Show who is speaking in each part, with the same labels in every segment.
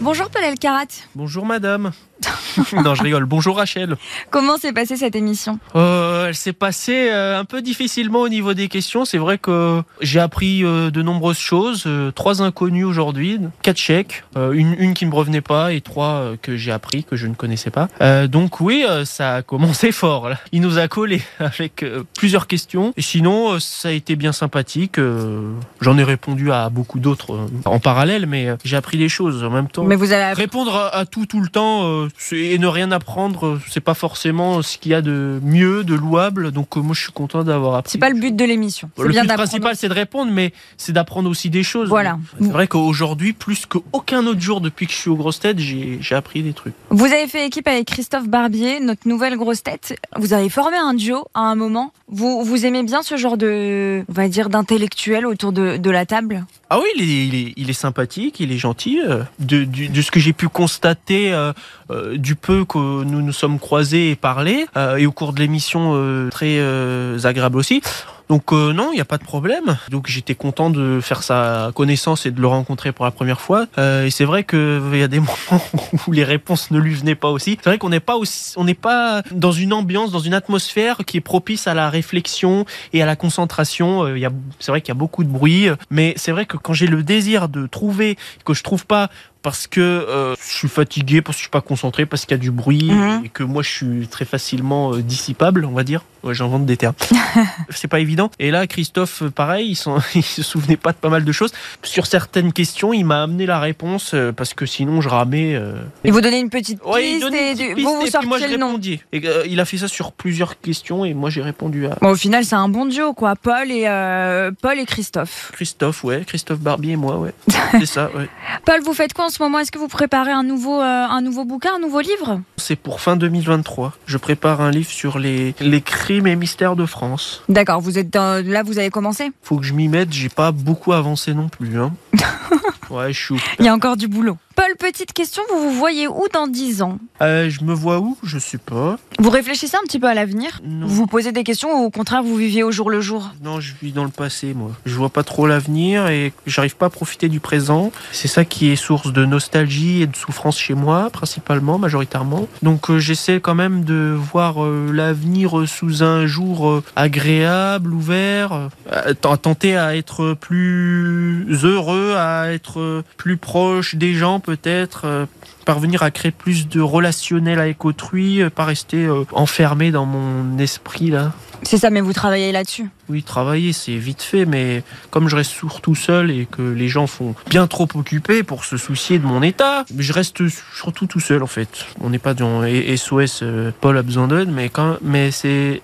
Speaker 1: Bonjour Paul Elkarat.
Speaker 2: Bonjour madame. non, je rigole. Bonjour Rachel.
Speaker 1: Comment s'est passée cette émission
Speaker 2: Euh, elle s'est passée euh, un peu difficilement au niveau des questions. C'est vrai que j'ai appris euh, de nombreuses choses. Trois inconnus aujourd'hui, quatre chèques, une, une qui me revenait pas et trois que j'ai appris que je ne connaissais pas. Donc oui, ça a commencé fort. là. Il nous a collé avec plusieurs questions. Et sinon, ça a été bien sympathique. J'en ai répondu à beaucoup d'autres en parallèle, mais j'ai appris des choses en même temps.
Speaker 1: Mais vous avez
Speaker 2: Répondre à, à tout tout le temps euh, et ne rien apprendre, euh, c'est pas forcément ce qu'il y a de mieux, de louable. Donc euh, moi je suis content d'avoir appris.
Speaker 1: c'est pas le but de l'émission.
Speaker 2: Le
Speaker 1: bien
Speaker 2: but principal c'est de répondre, mais c'est d'apprendre aussi des choses.
Speaker 1: Voilà.
Speaker 2: C'est vrai qu'aujourd'hui, plus qu'aucun autre jour depuis que je suis aux grosses têtes, j'ai appris des trucs.
Speaker 1: Vous avez fait équipe avec Christophe Barbier, notre nouvelle grosse tête. Vous avez formé un duo à un moment. Vous, vous aimez bien ce genre de, on va dire, d'intellectuel autour de, la table?
Speaker 2: Ah oui, il est, sympathique, il est gentil. euh, De, ce que j'ai pu constater euh, euh, du peu que nous nous sommes croisés et parlé, euh, et au cours de l'émission, très agréable aussi. Donc euh, non, il n'y a pas de problème. Donc j'étais content de faire sa connaissance et de le rencontrer pour la première fois. Euh, et c'est vrai qu'il y a des moments où les réponses ne lui venaient pas aussi. C'est vrai qu'on n'est pas aussi, on n'est pas dans une ambiance, dans une atmosphère qui est propice à la réflexion et à la concentration. Euh, il y a, c'est vrai qu'il y a beaucoup de bruit, mais c'est vrai que quand j'ai le désir de trouver que je trouve pas parce que euh, je suis fatigué, parce que je suis pas concentré, parce qu'il y a du bruit
Speaker 1: Mhm.
Speaker 2: et que moi je suis très facilement euh, dissipable, on va dire. Ouais, j'invente des termes. c'est pas évident. Et là, Christophe, euh, pareil, il, il se souvenait pas de pas mal de choses. Sur certaines questions, il m'a amené la réponse parce que sinon je ramais. euh,
Speaker 1: Et vous donnez une petite
Speaker 2: Ouais, il
Speaker 1: piste
Speaker 2: donnait
Speaker 1: et
Speaker 2: une petite piste
Speaker 1: vous vous
Speaker 2: et puis moi je
Speaker 1: le nom.
Speaker 2: répondais. Et, euh, il a fait ça sur plusieurs questions et moi j'ai répondu à
Speaker 1: Bon, au final, c'est un bon duo, quoi. Paul et Paul et Christophe.
Speaker 2: Christophe, ouais, Christophe Barbier et moi, ouais. c'est ça, ouais.
Speaker 1: Paul, vous faites quoi ce moment Est-ce que vous préparez un nouveau, euh, un nouveau bouquin, un nouveau livre?
Speaker 2: C'est pour fin 2023. Je prépare un livre sur les, les crimes et mystères de France.
Speaker 1: D'accord. Vous êtes dans- là, vous avez commencé?
Speaker 2: Faut que je m'y mette, j'ai pas beaucoup avancé non plus. Hein. ouais, je suis.
Speaker 1: Il y a encore du boulot. Paul, petite question, vous vous voyez où dans 10 ans?
Speaker 2: Euh, je me vois où? Je sais pas.
Speaker 1: Vous réfléchissez un petit peu à l'avenir? Vous vous posez des questions ou au contraire vous viviez au jour le jour?
Speaker 2: Non, je vis dans le passé, moi. Je vois pas trop l'avenir et j'arrive pas à profiter du présent. C'est ça qui est source de nostalgie et de souffrance chez moi, principalement, majoritairement. Donc euh, j'essaie quand même de voir euh, l'avenir sous un jour agréable, ouvert, à tenter à être plus heureux, à être plus proche des gens peut-être. euh, parvenir à créer plus de relationnel avec autrui, euh, pas rester euh, enfermé dans mon esprit là.
Speaker 1: C'est ça, mais vous travaillez là-dessus.
Speaker 2: Oui, travailler, c'est vite fait, mais comme je reste surtout seul et que les gens font bien trop occupés pour se soucier de mon état, je reste surtout tout seul en fait. On n'est pas dans SOS Paul a besoin d'aide, mais quand mais c'est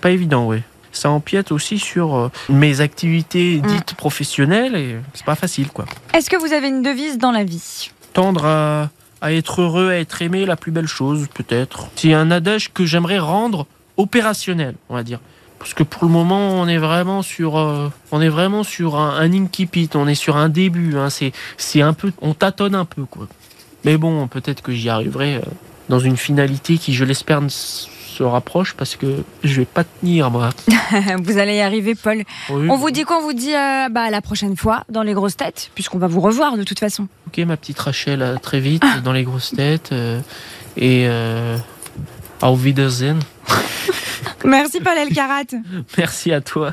Speaker 2: pas évident, ouais. Ça empiète aussi sur mes activités dites professionnelles et c'est pas facile quoi.
Speaker 1: Est-ce que vous avez une devise dans la vie?
Speaker 2: Tendre à, être heureux, à être aimé, la plus belle chose peut-être. C'est un adage que j'aimerais rendre opérationnel, on va dire. Parce que pour le moment, on est vraiment sur, euh, on est vraiment sur un, un incipit, on est sur un début. Hein, c'est, c'est un peu, on tâtonne un peu quoi. Mais bon, peut-être que j'y arriverai euh, dans une finalité qui, je l'espère, se rapproche parce que je vais pas tenir moi.
Speaker 1: Vous allez y arriver, Paul.
Speaker 2: Oui,
Speaker 1: On vous dit quoi? On vous dit euh, bah, à la prochaine fois dans les grosses têtes, puisqu'on va vous revoir de toute façon.
Speaker 2: Ok, ma petite Rachel, à très vite dans les grosses têtes euh, et euh, au Wiedersehen.
Speaker 1: Merci, Paul Elkarat.
Speaker 2: Merci à toi.